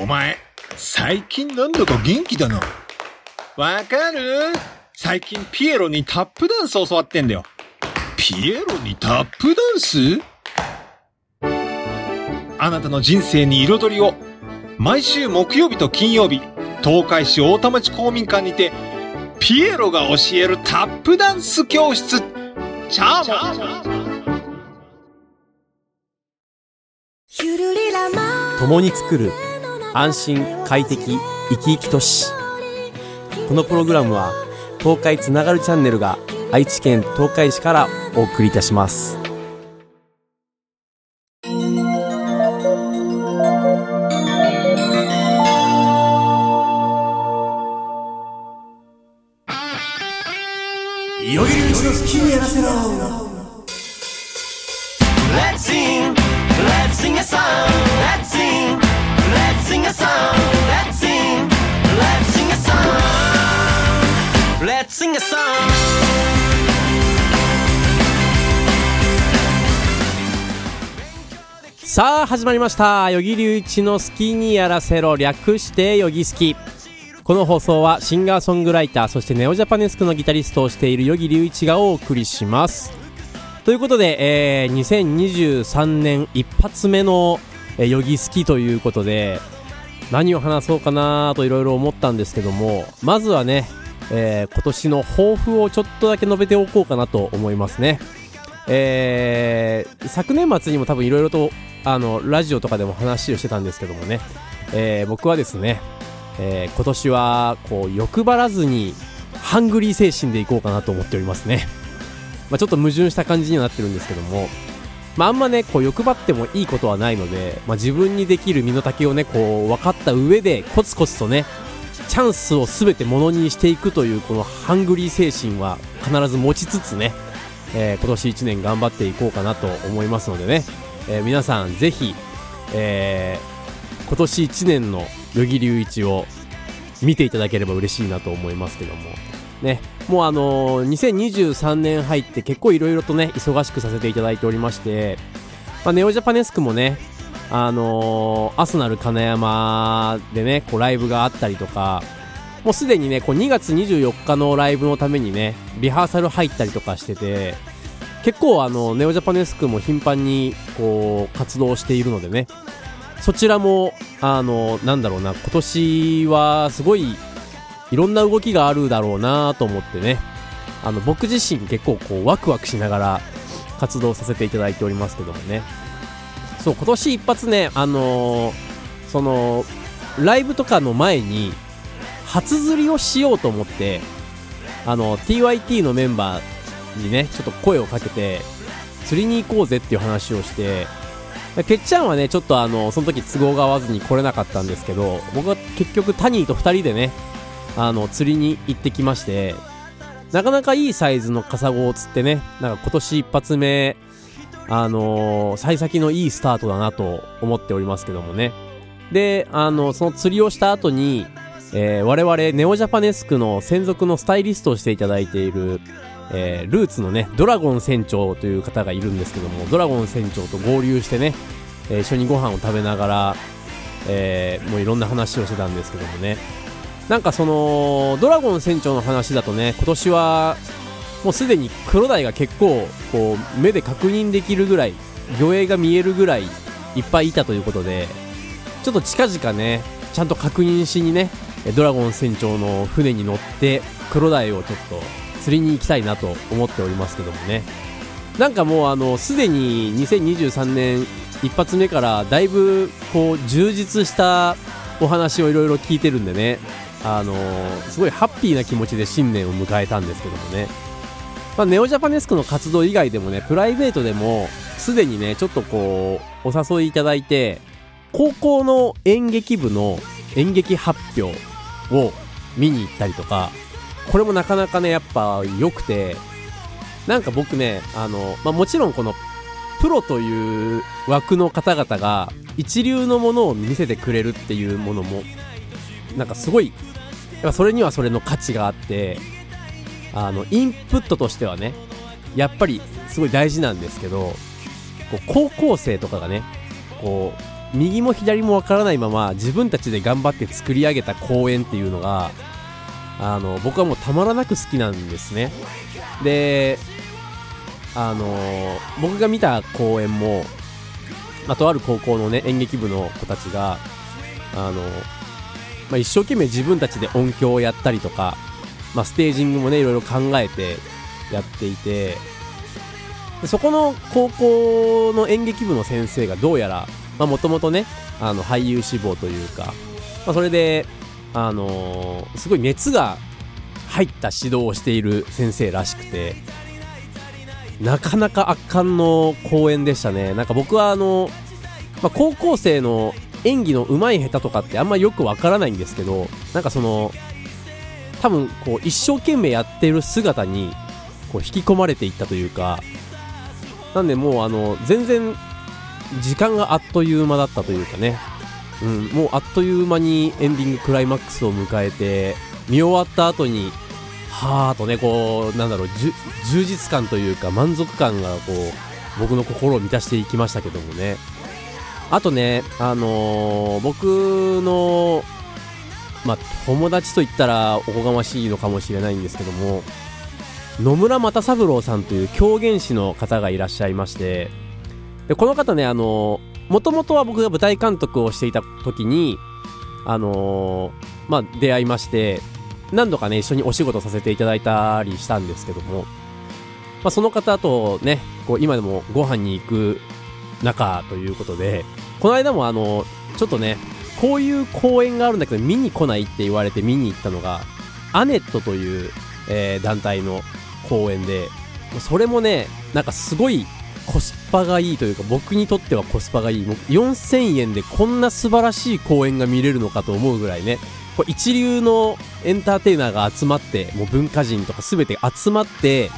お前、最近なんだか元気だな。わかる？最近ピエロにタップダンス教わってんだよ。ピエロにタップダンス？あなたの人生に彩りを。毎週木曜日と金曜日、東海市大田町公民館にて、ピエロが教えるタップダンス教室。チャーモン共に作る安心快適生き生き都市このプログラムは東海つながるチャンネルが愛知県東海市からお送りいたします。いよいようちの好きにやらせろ。さあ始まりました。与木隆一の好きにやらせろ。略してよぎ好きこの放送はシンガーソングライターそしてネオジャパネスクのギタリストをしている与木隆一がお送りします。ということで、えー、2023年一発目のえーヨギ好きということで何を話そうかなといろいろ思ったんですけどもまずはね、えー今年の抱負をちょっとだけ述べておこうかなと思いますね。えー昨年末にも多分いろいろとあのラジオとかでも話をしてたんですけどもね、えー僕はですね、えー今年はこう欲張らずにハングリー精神でいこうかなと思っておりますね、まあ、ちょっと矛盾した感じにはなってるんですけども、まあ、あんまねこう欲張ってもいいことはないので、まあ、自分にできる身の丈をねこう分かった上でコツコツとねチャンスを全てものにしていくというこのハングリー精神は必ず持ちつつね、えー今年1年頑張っていこうかなと思いますのでね、えー皆さんぜひ、えー今年1年の与木隆一を見ていただければ嬉しいなと思いますけども。ね。もうあのー2023年入って結構いろいろとね忙しくさせていただいておりまして、まあ、ネオジャパネスクもねあのーアスナル金山でねこうライブがあったりとかもうすでにねこう2月24日のライブのためにねリハーサル入ったりとかしてて結構あのネオジャパネスクも頻繁にこう活動しているのでねそちらもあのなんだろうな今年はすごいいろんな動きがあるだろうなと思ってねあの僕自身結構こうワクワクしながら活動させていただいておりますけどもね。そう今年一発ねあのーそのライブとかの前に初釣りをしようと思ってあの TYT のメンバーにねちょっと声をかけて釣りに行こうぜっていう話をしててっちゃんはねちょっとあのその時都合が合わずに来れなかったんですけど僕は結局タニーと2人でねあの釣りに行ってきましてなかなかいいサイズのカサゴを釣ってねなんか今年一発目あのー幸先のいいスタートだなと思っておりますけどもね。であのその釣りをした後に、えー我々ネオジャパネスクの専属のスタイリストをしていただいている、えールーツのねドラゴン船長という方がいるんですけどもドラゴン船長と合流してね、えー一緒にご飯を食べながら、えーもういろんな話をしてたんですけどもね。なんかそのドラゴン船長の話だとね今年はもうすでにクロダイが結構こう目で確認できるぐらい魚影が見えるぐらいいっぱいいたということでちょっと近々ねちゃんと確認しにねドラゴン船長の船に乗ってクロダイをちょっと釣りに行きたいなと思っておりますけどもね。なんかもうあのすでに2023年一発目からだいぶこう充実したお話をいろいろ聞いてるんでね。あのすごいハッピーな気持ちで新年を迎えたんですけどもね。まあ、ネオジャパネスクの活動以外でもね、プライベートでも、すでにね、ちょっとこう、お誘いいただいて、高校の演劇部の演劇発表を見に行ったりとか、これもなかなかね、やっぱ良くて、なんか僕ね、あの、まあ、もちろんこの、プロという枠の方々が、一流のものを見せてくれるっていうものも、なんかすごい、やっぱそれにはそれの価値があって、あのインプットとしてはねやっぱりすごい大事なんですけどこう高校生とかがねこう右も左もわからないまま自分たちで頑張って作り上げた公演っていうのがあの僕はもうたまらなく好きなんですね。であの僕が見た公演も、まあ、とある高校のね演劇部の子たちがあの、まあ、一生懸命自分たちで音響をやったりとか、まあ、ステージングもねいろいろ考えてやっていてそこの高校の演劇部の先生がどうやらもともとねあの俳優志望というか、まあ、それで、あのーすごい熱が入った指導をしている先生らしくてなかなか圧巻の公演でしたね。なんか僕はあの、まあ、高校生の演技の上手い下手とかってあんまよくわからないんですけどなんかその多分こう一生懸命やってる姿にこう引き込まれていったというかなんでもうあの全然時間があっという間だったというかね、うん、もうあっという間にエンディングクライマックスを迎えて見終わった後にはーとねこうなんだろう充実感というか満足感がこう僕の心を満たしていきましたけどもね。あとねあのー僕のまあ友達と言ったらおこがましいのかもしれないんですけども野村又三郎さんという狂言師の方がいらっしゃいましてでこの方ねあのもともとは僕が舞台監督をしていた時にあのまあ出会いまして何度かね一緒にお仕事させていただいたりしたんですけども、まあ、その方とねこう今でもご飯に行く仲ということでこの間もあのちょっとねこういう公演があるんだけど見に来ないって言われて見に行ったのがアネットという、えー団体の公演でそれもねなんかすごいコスパがいいというか僕にとってはコスパがいい。4000円でこんな素晴らしい公演が見れるのかと思うぐらいね。これ一流のエンターテイナーが集まってもう文化人とか全て集まって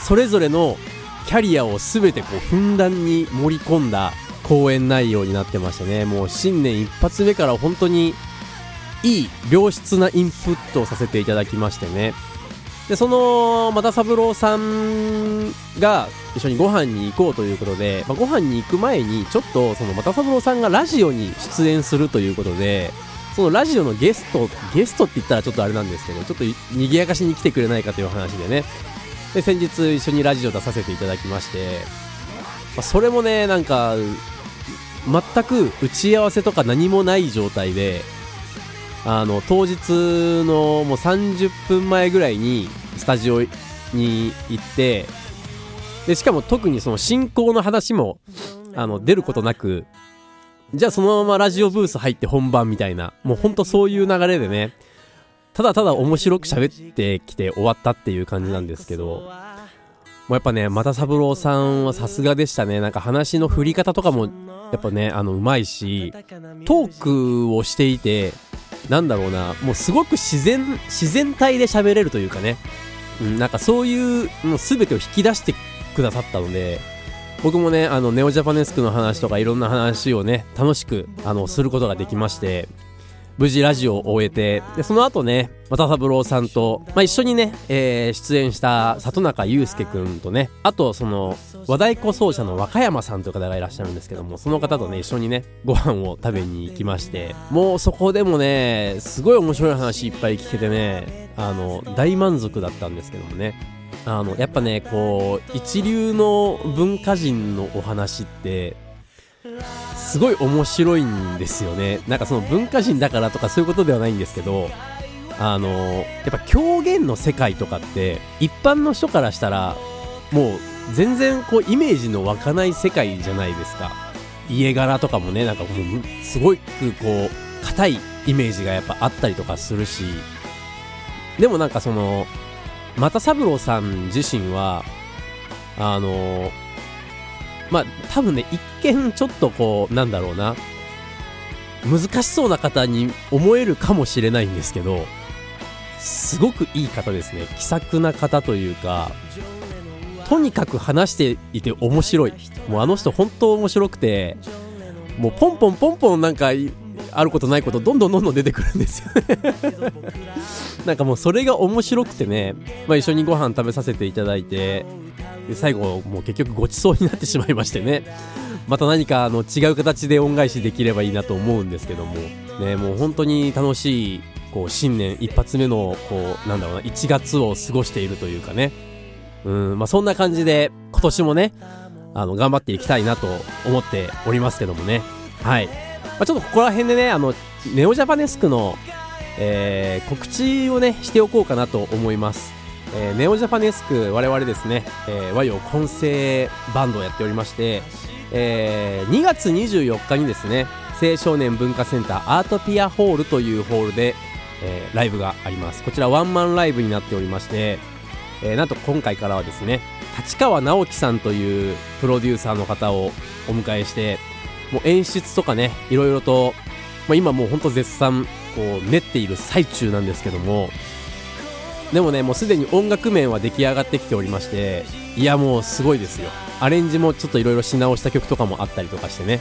それぞれのキャリアを全てこうふんだんに盛り込んだ公演内容になってましたね。もう新年一発目から本当にいい良質なインプットをさせていただきましてね。でその又三郎さんが一緒にご飯に行こうということで、まあ、ご飯に行く前にちょっとその又三郎さんがラジオに出演するということでそのラジオのゲストゲストって言ったらちょっとあれなんですけどちょっと賑やかしに来てくれないかという話でね。で先日一緒にラジオ出させていただきまして、まあそれもねなんか全く打ち合わせとか何もない状態であの当日のもう30分前ぐらいにスタジオに行ってでしかも特にその進行の話もあの出ることなくじゃあそのままラジオブース入って本番みたいなもうほんとそういう流れでねただただ面白く喋ってきて終わったっていう感じなんですけどもうやっぱね又三郎さんはさすがでしたね。なんか話の振り方とかもやっぱねあのうまいしトークをしていてなんだろうな。もうすごく自然自然体で喋れるというかね、うん、なんかそういうもう全てを引き出してくださったので僕もねあのネオジャパネスクの話とかいろんな話をね楽しくあのすることができまして無事ラジオを終えてでその後ね又三郎さんと、まあ、一緒にね、えー出演した里中祐介くんとねあとその和太鼓奏者の若山さんという方がいらっしゃるんですけどもその方とね一緒にねご飯を食べに行きましてもうそこでもねすごい面白い話いっぱい聞けてねあの大満足だったんですけどもねあのやっぱねこう一流の文化人のお話ってすごい面白いんですよねなんかその文化人だからとかそういうことではないんですけどあのやっぱ狂言の世界とかって一般の人からしたらもう全然こうイメージの湧かない世界じゃないですか。家柄とかもねなんかもうすごくこう硬いイメージがやっぱあったりとかするし。でもなんかその又三郎さん自身はあのまあ多分ね一見ちょっとこうなんだろうな。難しそうな方に思えるかもしれないんですけどすごくいい方ですね。気さくな方というかとにかく話していて面白い。もうあの人本当面白くてもうポンポンポンポンなんかあることないことどんどんどんどん出てくるんですよね。なんかもうそれが面白くてね、まあ、一緒にご飯食べさせていただいてで最後もう結局ごちそうになってしまいましてね。また何かあの違う形で恩返しできればいいなと思うんですけども、ね、もう本当に楽しい、こう、新年一発目の、こう、なんだろうな、1月を過ごしているというかね。うん、まあそんな感じで、今年もね、あの、頑張っていきたいなと思っておりますけどもね。はい。まあ、ちょっとここら辺でね、あの、ネオジャパネスクの、えー、告知をね、しておこうかなと思います。えー、ネオジャパネスク、我々ですね、えー、和洋混成バンドをやっておりまして、えー、2月24日にですね、青少年文化センターアートピアホールというホールで、えーライブがあります。こちらワンマンライブになっておりまして、えーなんと今回からはですね、立川直樹さんというプロデューサーの方をお迎えして、もう演出とかね、いろいろと、まあ、今もうほんと絶賛、こう、練っている最中なんですけども、でもね、もうすでに音楽面は出来上がってきておりまして、いやもうすごいですよ。アレンジもちょっといろいろし直した曲とかもあったりとかしてね、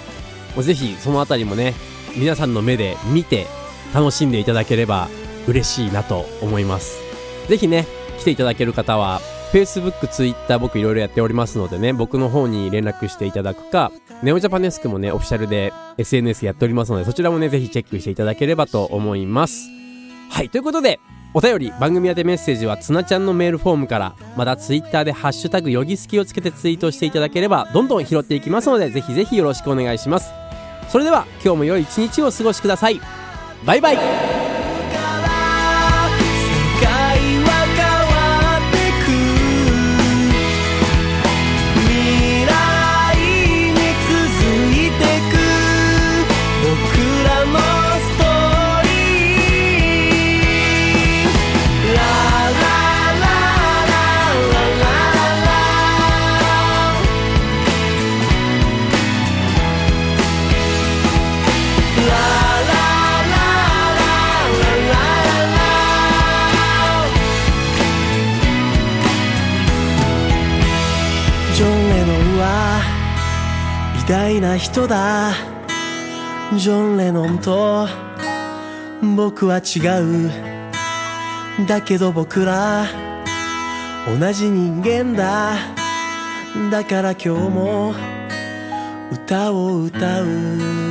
もうぜひそのあたりもね、皆さんの目で見て楽しんでいただければ嬉しいなと思います。ぜひね、来ていただける方は、Facebook、Twitter 僕いろいろやっておりますのでね、僕の方に連絡していただくか、ネオジャパネスクもね、オフィシャルで SNS やっておりますので、そちらもね、ぜひチェックしていただければと思います。はい、ということで、お便り、番組宛てメッセージは、つなちゃんのメールフォームから、またツイッターでハッシュタグ、よぎすきをつけてツイートしていただければ、どんどん拾っていきますので、ぜひぜひよろしくお願いします。それでは、今日も良い一日をお過ごしください。バイバイ偉大な人だ。ジョン・レノンと僕は違う。だけど僕ら同じ人間だ。だから今日も歌を歌う。